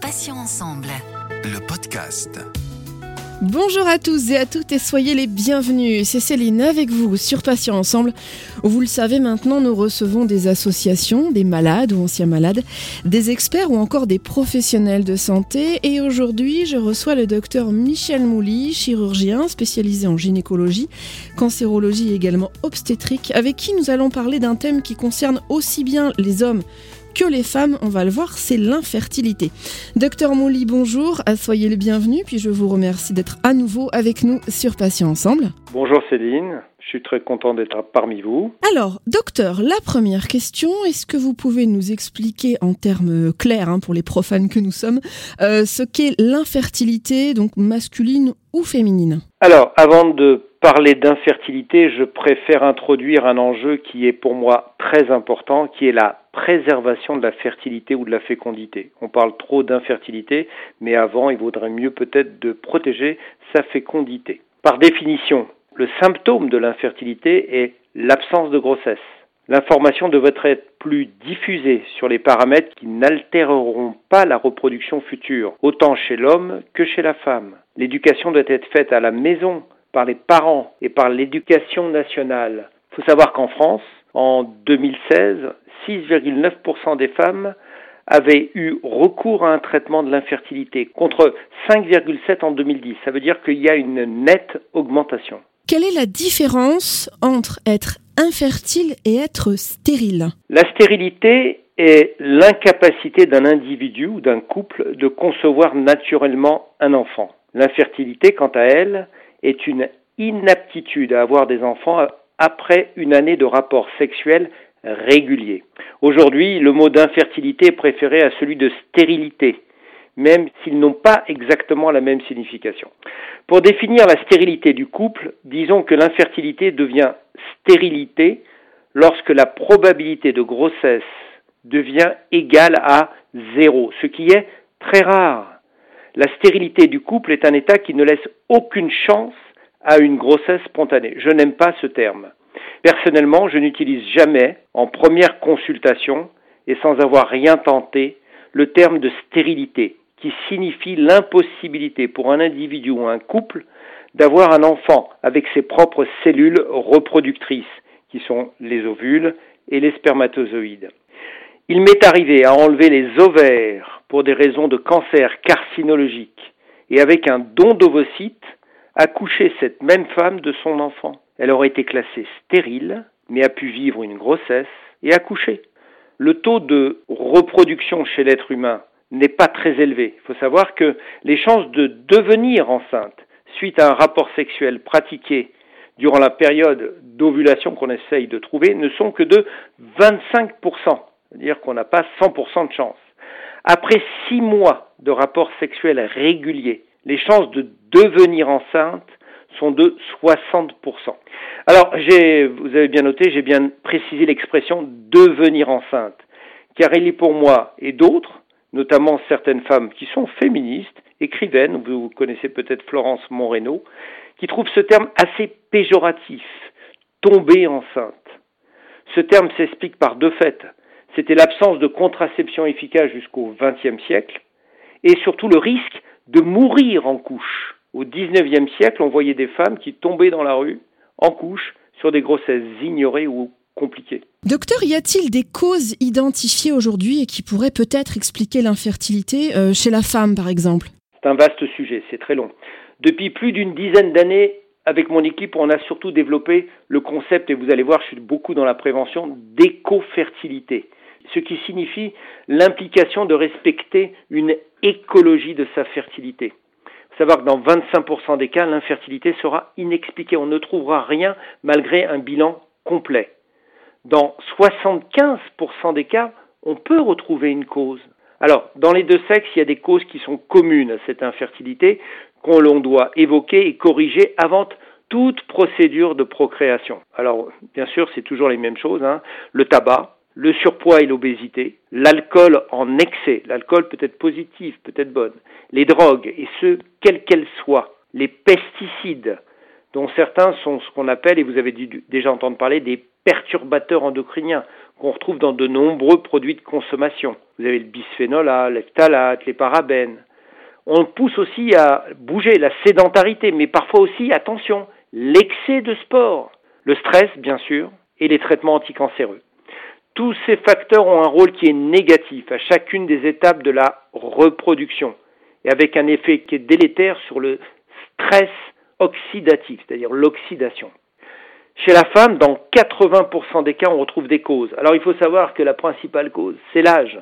Patients ensemble. Le podcast. Bonjour à tous et à toutes et soyez les bienvenus. C'est Céline avec vous sur Patients Ensemble. Vous le savez maintenant, nous recevons des associations, des malades ou anciens malades, des experts ou encore des professionnels de santé. Et aujourd'hui, je reçois le docteur Michel Mouly, chirurgien spécialisé en gynécologie, cancérologie et également obstétrique, avec qui nous allons parler d'un thème qui concerne aussi bien les hommes que les femmes, on va le voir, c'est l'infertilité. Docteur Mouly, bonjour, soyez le bienvenu, puis je vous remercie d'être à nouveau avec nous sur Patients Ensemble. Bonjour Céline, je suis très content d'être parmi vous. Alors, docteur, la première question, est-ce que vous pouvez nous expliquer en termes clairs, hein, pour les profanes que nous sommes, euh, ce qu'est l'infertilité, donc masculine ou féminine? Alors, avant de parler d'infertilité, je préfère introduire un enjeu qui est pour moi très important, qui est la préservation de la fertilité ou de la fécondité. On parle trop d'infertilité, mais avant, il vaudrait mieux peut-être de protéger sa fécondité. Par définition, le symptôme de l'infertilité est l'absence de grossesse. L'information devrait être plus diffusée sur les paramètres qui n'altéreront pas la reproduction future, autant chez l'homme que chez la femme. L'éducation doit être faite à la maison, par les parents et par l'éducation nationale. Il faut savoir qu'en France, en 2016, 6,9% des femmes avaient eu recours à un traitement de l'infertilité contre 5,7 en 2010. Ça veut dire qu'il y a une nette augmentation. Quelle est la différence entre être infertile et être stérile? La stérilité est l'incapacité d'un individu ou d'un couple de concevoir naturellement un enfant. L'infertilité, quant à elle, est une inaptitude à avoir des enfants après une année de rapports sexuels réguliers. Aujourd'hui, le mot d'infertilité est préféré à celui de stérilité, même s'ils n'ont pas exactement la même signification. Pour définir la stérilité du couple, disons que l'infertilité devient stérilité lorsque la probabilité de grossesse devient égale à zéro, ce qui est très rare. La stérilité du couple est un état qui ne laisse aucune chance à une grossesse spontanée. Je n'aime pas ce terme. Personnellement, je n'utilise jamais, en première consultation, et sans avoir rien tenté, le terme de stérilité, qui signifie l'impossibilité pour un individu ou un couple d'avoir un enfant avec ses propres cellules reproductrices, qui sont les ovules et les spermatozoïdes. Il m'est arrivé à enlever les ovaires pour des raisons de cancer carcinologique et avec un don d'ovocytes, accoucher cette même femme de son enfant. Elle aurait été classée stérile, mais a pu vivre une grossesse et accoucher. Le taux de reproduction chez l'être humain n'est pas très élevé. Il faut savoir que les chances de devenir enceinte suite à un rapport sexuel pratiqué durant la période d'ovulation qu'on essaye de trouver ne sont que de 25%. C'est-à-dire qu'on n'a pas 100% de chance. Après six mois de rapports sexuels réguliers, les chances de devenir enceinte sont de 60%. Alors, vous avez bien noté, j'ai bien précisé l'expression devenir enceinte, car il est pour moi et d'autres, notamment certaines femmes qui sont féministes, écrivaines, vous connaissez peut-être Florence Moreno, qui trouvent ce terme assez péjoratif, tomber enceinte. Ce terme s'explique par deux faits c'était l'absence de contraception efficace jusqu'au XXe siècle, et surtout le risque de mourir en couche. Au XIXe siècle, on voyait des femmes qui tombaient dans la rue, en couche, sur des grossesses ignorées ou compliquées. Docteur, y a-t-il des causes identifiées aujourd'hui et qui pourraient peut-être expliquer l'infertilité euh, chez la femme, par exemple? C'est un vaste sujet, c'est très long. Depuis plus d'une dizaine d'années, avec mon équipe, on a surtout développé le concept, et vous allez voir, je suis beaucoup dans la prévention, d'éco-fertilité ce qui signifie l'implication de respecter une écologie de sa fertilité. Il faut savoir que dans 25% des cas, l'infertilité sera inexpliquée. On ne trouvera rien malgré un bilan complet. Dans 75% des cas, on peut retrouver une cause. Alors, dans les deux sexes, il y a des causes qui sont communes à cette infertilité qu'on doit évoquer et corriger avant toute procédure de procréation. Alors, bien sûr, c'est toujours les mêmes choses. Hein. Le tabac, le surpoids et l'obésité, l'alcool en excès, l'alcool peut être positif, peut être bonne, les drogues, et ce, quelles qu'elles soient, les pesticides, dont certains sont ce qu'on appelle, et vous avez déjà entendre parler, des perturbateurs endocriniens, qu'on retrouve dans de nombreux produits de consommation. Vous avez le bisphénol A, les parabènes. On pousse aussi à bouger la sédentarité, mais parfois aussi, attention, l'excès de sport, le stress bien sûr, et les traitements anticancéreux. Tous ces facteurs ont un rôle qui est négatif à chacune des étapes de la reproduction et avec un effet qui est délétère sur le stress oxydatif, c'est-à-dire l'oxydation. Chez la femme, dans 80% des cas, on retrouve des causes. Alors il faut savoir que la principale cause, c'est l'âge.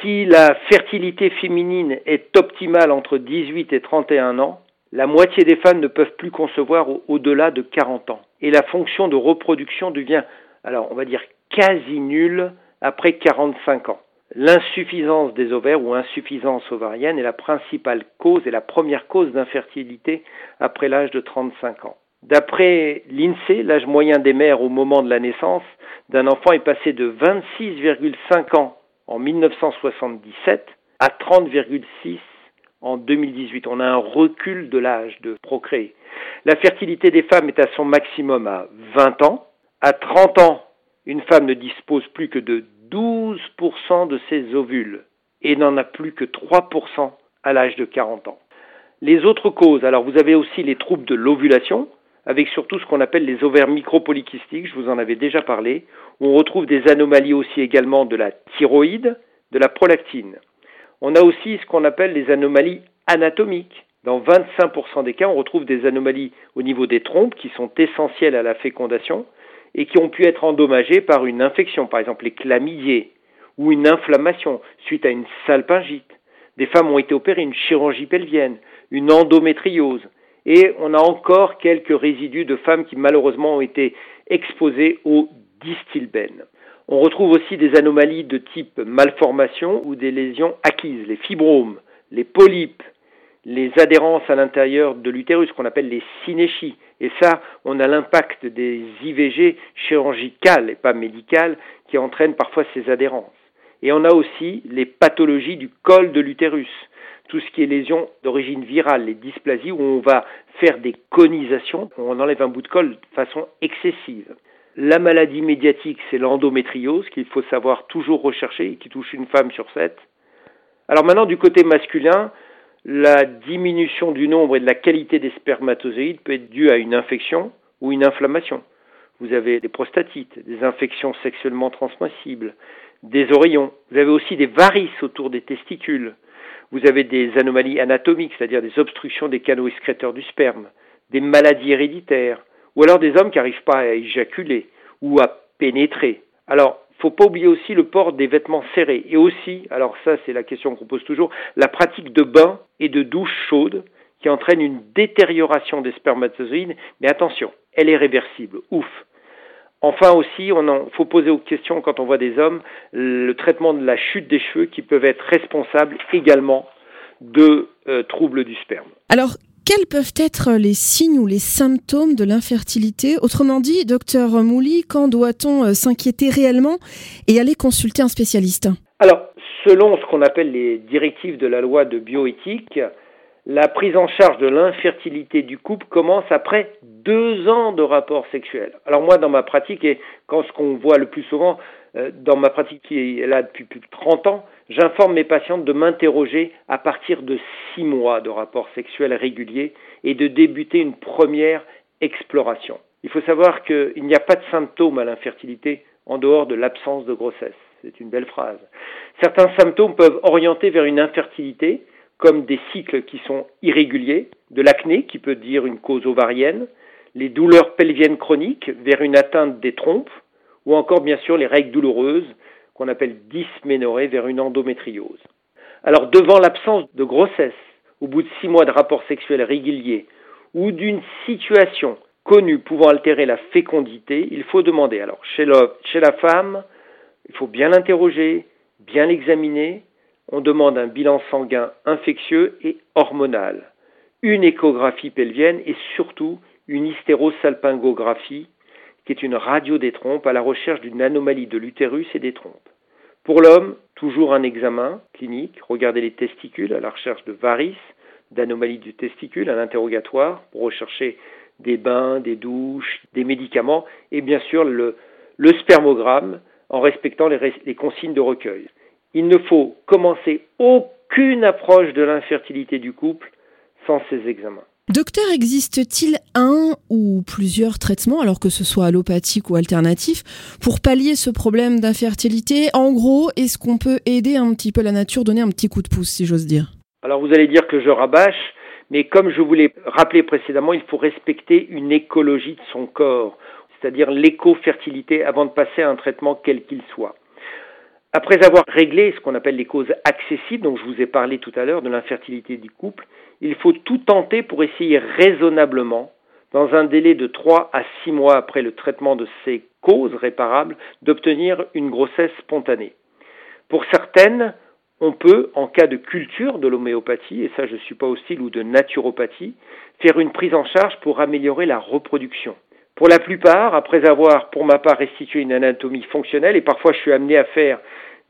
Si la fertilité féminine est optimale entre 18 et 31 ans, la moitié des femmes ne peuvent plus concevoir au-delà de 40 ans. Et la fonction de reproduction devient, alors on va dire, quasi nulle après 45 ans. L'insuffisance des ovaires ou insuffisance ovarienne est la principale cause et la première cause d'infertilité après l'âge de 35 ans. D'après l'INSEE, l'âge moyen des mères au moment de la naissance d'un enfant est passé de 26,5 ans en 1977 à 30,6 en 2018. On a un recul de l'âge de procréer. La fertilité des femmes est à son maximum à 20 ans. À 30 ans, une femme ne dispose plus que de 12% de ses ovules et n'en a plus que 3% à l'âge de 40 ans. Les autres causes, alors vous avez aussi les troubles de l'ovulation, avec surtout ce qu'on appelle les ovaires micropolykystiques, je vous en avais déjà parlé, on retrouve des anomalies aussi également de la thyroïde, de la prolactine. On a aussi ce qu'on appelle les anomalies anatomiques. Dans 25% des cas, on retrouve des anomalies au niveau des trompes qui sont essentielles à la fécondation et qui ont pu être endommagées par une infection, par exemple les chlamydiés, ou une inflammation suite à une salpingite. Des femmes ont été opérées, une chirurgie pelvienne, une endométriose, et on a encore quelques résidus de femmes qui malheureusement ont été exposées au distilbène. On retrouve aussi des anomalies de type malformation ou des lésions acquises, les fibromes, les polypes, les adhérences à l'intérieur de l'utérus qu'on appelle les synéchies. Et ça, on a l'impact des IVG chirurgicales et pas médicales qui entraînent parfois ces adhérences. Et on a aussi les pathologies du col de l'utérus, tout ce qui est lésions d'origine virale, les dysplasies où on va faire des conisations, on enlève un bout de col de façon excessive. La maladie médiatique, c'est l'endométriose qu'il faut savoir toujours rechercher et qui touche une femme sur sept. Alors maintenant, du côté masculin, la diminution du nombre et de la qualité des spermatozoïdes peut être due à une infection ou une inflammation. Vous avez des prostatites, des infections sexuellement transmissibles, des oreillons. Vous avez aussi des varices autour des testicules. Vous avez des anomalies anatomiques, c'est-à-dire des obstructions des canaux excréteurs du sperme, des maladies héréditaires, ou alors des hommes qui n'arrivent pas à éjaculer ou à pénétrer. Alors, faut pas oublier aussi le port des vêtements serrés et aussi, alors ça c'est la question qu'on pose toujours, la pratique de bain et de douche chaude qui entraîne une détérioration des spermatozoïdes, mais attention, elle est réversible, ouf. Enfin aussi, il faut poser aux questions quand on voit des hommes le traitement de la chute des cheveux qui peuvent être responsables également de euh, troubles du sperme. Quels peuvent être les signes ou les symptômes de l'infertilité? Autrement dit, docteur Mouli, quand doit-on euh, s'inquiéter réellement et aller consulter un spécialiste? Alors, selon ce qu'on appelle les directives de la loi de bioéthique, la prise en charge de l'infertilité du couple commence après deux ans de rapport sexuel. Alors moi, dans ma pratique, et quand ce qu'on voit le plus souvent, dans ma pratique qui est là depuis plus de 30 ans, j'informe mes patientes de m'interroger à partir de six mois de rapport sexuel régulier et de débuter une première exploration. Il faut savoir qu'il n'y a pas de symptômes à l'infertilité en dehors de l'absence de grossesse. C'est une belle phrase. Certains symptômes peuvent orienter vers une infertilité, comme des cycles qui sont irréguliers, de l'acné qui peut dire une cause ovarienne, les douleurs pelviennes chroniques vers une atteinte des trompes, ou encore bien sûr les règles douloureuses qu'on appelle dysménorrhée vers une endométriose. Alors devant l'absence de grossesse, au bout de six mois de rapport sexuel régulier, ou d'une situation connue pouvant altérer la fécondité, il faut demander. Alors chez, chez la femme, il faut bien l'interroger, bien l'examiner, on demande un bilan sanguin infectieux et hormonal, une échographie pelvienne et surtout une hystérosalpingographie, qui est une radio des trompes à la recherche d'une anomalie de l'utérus et des trompes. Pour l'homme, toujours un examen clinique, regarder les testicules à la recherche de varices, d'anomalies du testicule, un interrogatoire pour rechercher des bains, des douches, des médicaments et bien sûr le, spermogramme en respectant les consignes de recueil. Il ne faut commencer aucune approche de l'infertilité du couple sans ces examens. Docteur, existe-t-il un ou plusieurs traitements, alors que ce soit allopathique ou alternatif, pour pallier ce problème d'infertilité? En gros, est-ce qu'on peut aider un petit peu la nature, donner un petit coup de pouce, si j'ose dire? Alors vous allez dire que je rabâche, mais comme je vous l'ai rappelé précédemment, il faut respecter une écologie de son corps, c'est-à-dire l'éco-fertilité avant de passer à un traitement quel qu'il soit. Après avoir réglé ce qu'on appelle les causes accessibles, dont je vous ai parlé tout à l'heure, de l'infertilité du couple, il faut tout tenter pour essayer raisonnablement, dans un délai de 3 à 6 mois après le traitement de ces causes réparables, d'obtenir une grossesse spontanée. Pour certaines, on peut, en cas de culture de l'homéopathie, et ça je ne suis pas hostile, ou de naturopathie, faire une prise en charge pour améliorer la reproduction. Pour la plupart, après avoir, pour ma part, restitué une anatomie fonctionnelle, et parfois je suis amené à faire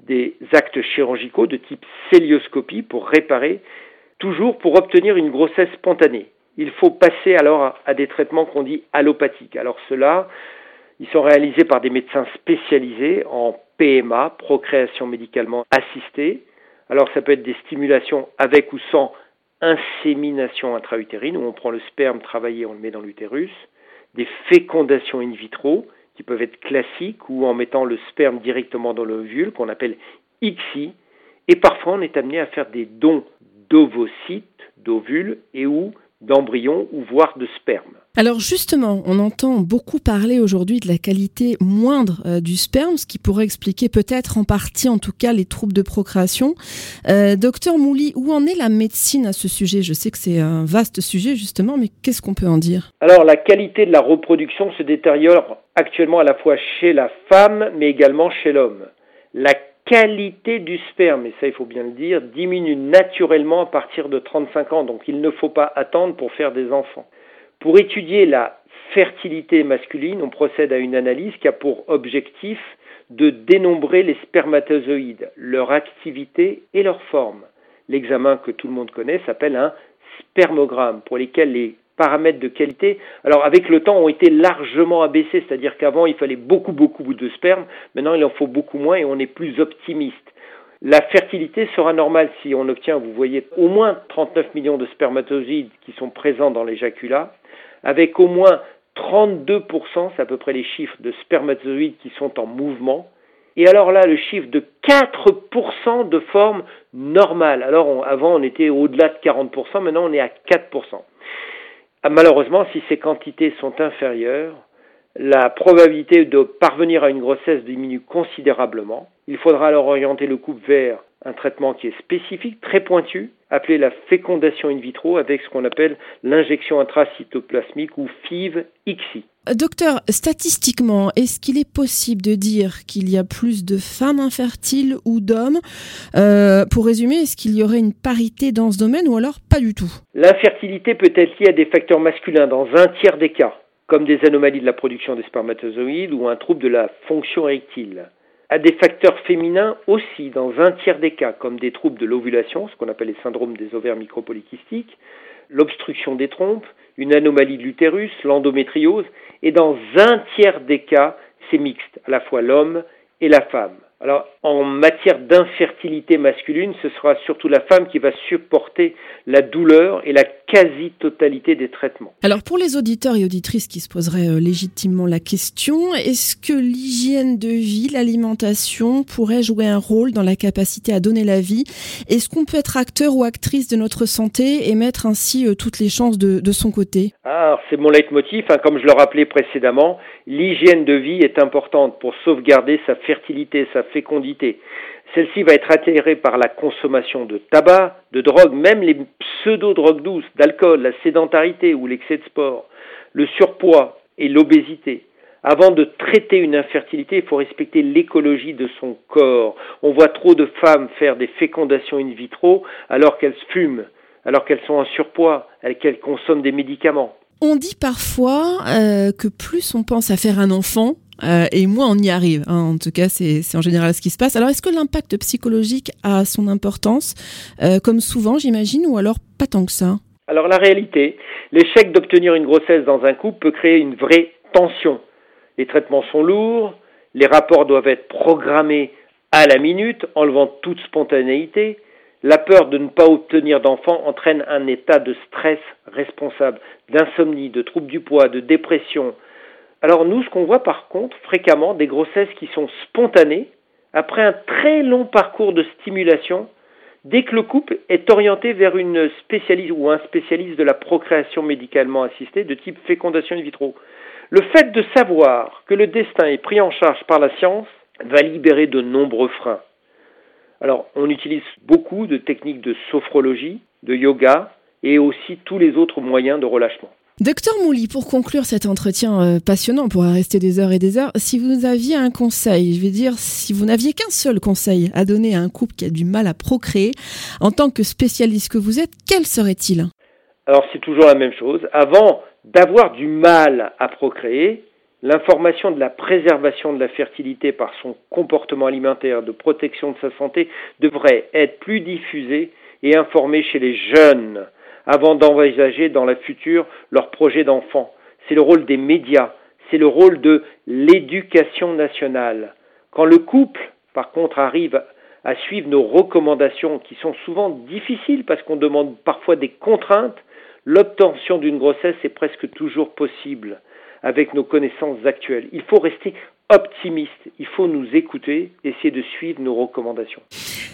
des actes chirurgicaux de type célioscopie pour réparer toujours pour obtenir une grossesse spontanée. Il faut passer alors à des traitements qu'on dit allopathiques. Alors ceux-là, ils sont réalisés par des médecins spécialisés en PMA, procréation médicalement assistée. Alors ça peut être des stimulations avec ou sans insémination intra-utérine, où on prend le sperme travaillé, on le met dans l'utérus, des fécondations in vitro, qui peuvent être classiques, ou en mettant le sperme directement dans l'ovule, qu'on appelle ICSI, et parfois on est amené à faire des dons d'ovocytes, d'ovules et ou d'embryons ou voire de sperme. Alors justement, on entend beaucoup parler aujourd'hui de la qualité moindre euh, du sperme, ce qui pourrait expliquer peut-être en partie en tout cas les troubles de procréation. Euh, docteur Mouli, où en est la médecine à ce sujet? Je sais que c'est un vaste sujet justement, mais qu'est-ce qu'on peut en dire? Alors la qualité de la reproduction se détériore actuellement à la fois chez la femme mais également chez l'homme. La qualité du sperme, et ça il faut bien le dire, diminue naturellement à partir de 35 ans, donc il ne faut pas attendre pour faire des enfants. Pour étudier la fertilité masculine, on procède à une analyse qui a pour objectif de dénombrer les spermatozoïdes, leur activité et leur forme. L'examen que tout le monde connaît s'appelle un spermogramme, pour lesquels les paramètres de qualité, alors avec le temps, ont été largement abaissés, c'est-à-dire qu'avant, il fallait beaucoup, beaucoup de sperme, maintenant, il en faut beaucoup moins et on est plus optimiste. La fertilité sera normale si on obtient, vous voyez, au moins 39 millions de spermatozoïdes qui sont présents dans l'éjaculat, avec au moins 32%, c'est à peu près les chiffres de spermatozoïdes qui sont en mouvement, et alors là, le chiffre de 4% de forme normale. Alors avant, on était au-delà de 40%, maintenant on est à 4%. Ah, malheureusement, si ces quantités sont inférieures, la probabilité de parvenir à une grossesse diminue considérablement. Il faudra alors orienter le couple vers un traitement qui est spécifique, très pointu, appelé la fécondation in vitro avec ce qu'on appelle l'injection intracytoplasmique ou FIV-ICSI. Docteur, statistiquement, est-ce qu'il est possible de dire qu'il y a plus de femmes infertiles ou d'hommes euh, Pour résumer, est-ce qu'il y aurait une parité dans ce domaine ou alors pas du tout? L'infertilité peut être liée à des facteurs masculins dans un tiers des cas, comme des anomalies de la production des spermatozoïdes ou un trouble de la fonction érectile. À des facteurs féminins aussi dans un tiers des cas, comme des troubles de l'ovulation, ce qu'on appelle les syndromes des ovaires micropolykystiques, l'obstruction des trompes, une anomalie de l'utérus, l'endométriose, et dans un tiers des cas, c'est mixte, à la fois l'homme et la femme. Alors, en matière d'infertilité masculine, ce sera surtout la femme qui va supporter la douleur et la quasi-totalité des traitements. Alors, pour les auditeurs et auditrices qui se poseraient euh, légitimement la question, est-ce que l'hygiène de vie, l'alimentation pourrait jouer un rôle dans la capacité à donner la vie? Est-ce qu'on peut être acteur ou actrice de notre santé et mettre ainsi euh, toutes les chances de, de son côté? Ah, c'est mon leitmotiv. Hein, comme je le rappelais précédemment, l'hygiène de vie est importante pour sauvegarder sa fertilité, sa fécondité. Celle-ci va être attirée par la consommation de tabac, de drogue, même les pseudo-drogues douces, d'alcool, la sédentarité ou l'excès de sport, le surpoids et l'obésité. Avant de traiter une infertilité, il faut respecter l'écologie de son corps. On voit trop de femmes faire des fécondations in vitro alors qu'elles fument, alors qu'elles sont en surpoids, qu'elles consomment des médicaments. On dit parfois euh, que plus on pense à faire un enfant, euh, et moins on y arrive. Hein. En tout cas, c'est en général ce qui se passe. Alors, est-ce que l'impact psychologique a son importance, euh, comme souvent, j'imagine, ou alors pas tant que ça? Alors, la réalité, l'échec d'obtenir une grossesse dans un couple peut créer une vraie tension. Les traitements sont lourds, Les rapports doivent être programmés à la minute, enlevant toute spontanéité. La peur de ne pas obtenir d'enfant entraîne un état de stress responsable, d'insomnie, de troubles du poids, de dépression. Alors nous, ce qu'on voit par contre fréquemment, des grossesses qui sont spontanées, après un très long parcours de stimulation, dès que le couple est orienté vers une spécialiste ou un spécialiste de la procréation médicalement assistée de type fécondation in vitro. Le fait de savoir que le destin est pris en charge par la science va libérer de nombreux freins. Alors, on utilise beaucoup de techniques de sophrologie, de yoga et aussi tous les autres moyens de relâchement. Docteur Mouli, pour conclure cet entretien euh, passionnant, on pourra rester des heures et des heures, si vous aviez un conseil, je vais dire, si vous n'aviez qu'un seul conseil à donner à un couple qui a du mal à procréer, en tant que spécialiste que vous êtes, quel serait-il? Alors c'est toujours la même chose. Avant d'avoir du mal à procréer, l'information de la préservation de la fertilité par son comportement alimentaire, de protection de sa santé, devrait être plus diffusée et informée chez les jeunes avant d'envisager dans la future leur projet d'enfant. C'est le rôle des médias, c'est le rôle de l'éducation nationale. Quand le couple, par contre, arrive à suivre nos recommandations, qui sont souvent difficiles parce qu'on demande parfois des contraintes, l'obtention d'une grossesse est presque toujours possible avec nos connaissances actuelles. Il faut rester optimiste. Il faut nous écouter, essayer de suivre nos recommandations.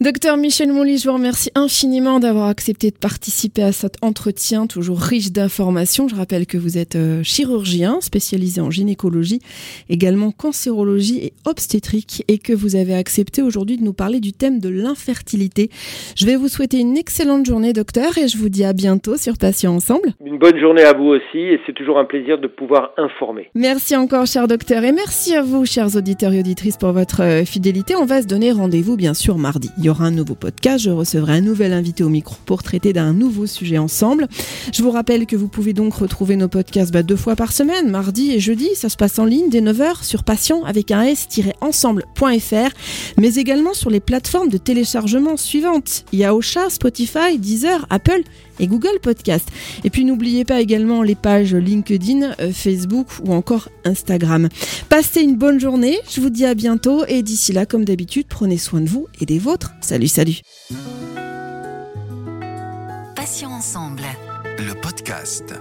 Docteur Michel Mouly, je vous remercie infiniment d'avoir accepté de participer à cet entretien toujours riche d'informations. Je rappelle que vous êtes euh, chirurgien spécialisé en gynécologie, également cancérologie et obstétrique et que vous avez accepté aujourd'hui de nous parler du thème de l'infertilité. Je vais vous souhaiter une excellente journée, docteur, et je vous dis à bientôt sur Patients Ensemble. Une bonne journée à vous aussi et c'est toujours un plaisir de pouvoir informer. Merci encore, cher docteur, et merci à vous chers auditeurs et auditrices, pour votre euh, fidélité. On va se donner rendez-vous, bien sûr, mardi. Il y aura un nouveau podcast. Je recevrai un nouvel invité au micro pour traiter d'un nouveau sujet ensemble. Je vous rappelle que vous pouvez donc retrouver nos podcasts bah, deux fois par semaine, mardi et jeudi. Ça se passe en ligne dès 9h sur patient avec un s-ensemble.fr, mais également sur les plateformes de téléchargement suivantes. Il Spotify, Deezer, Apple et Google Podcast. Et puis n'oubliez pas également les pages LinkedIn, euh, Facebook ou encore Instagram. Passez une bonne journée, je vous dis à bientôt et d'ici là, comme d'habitude, prenez soin de vous et des vôtres. Salut, salut. Passions ensemble. Le podcast.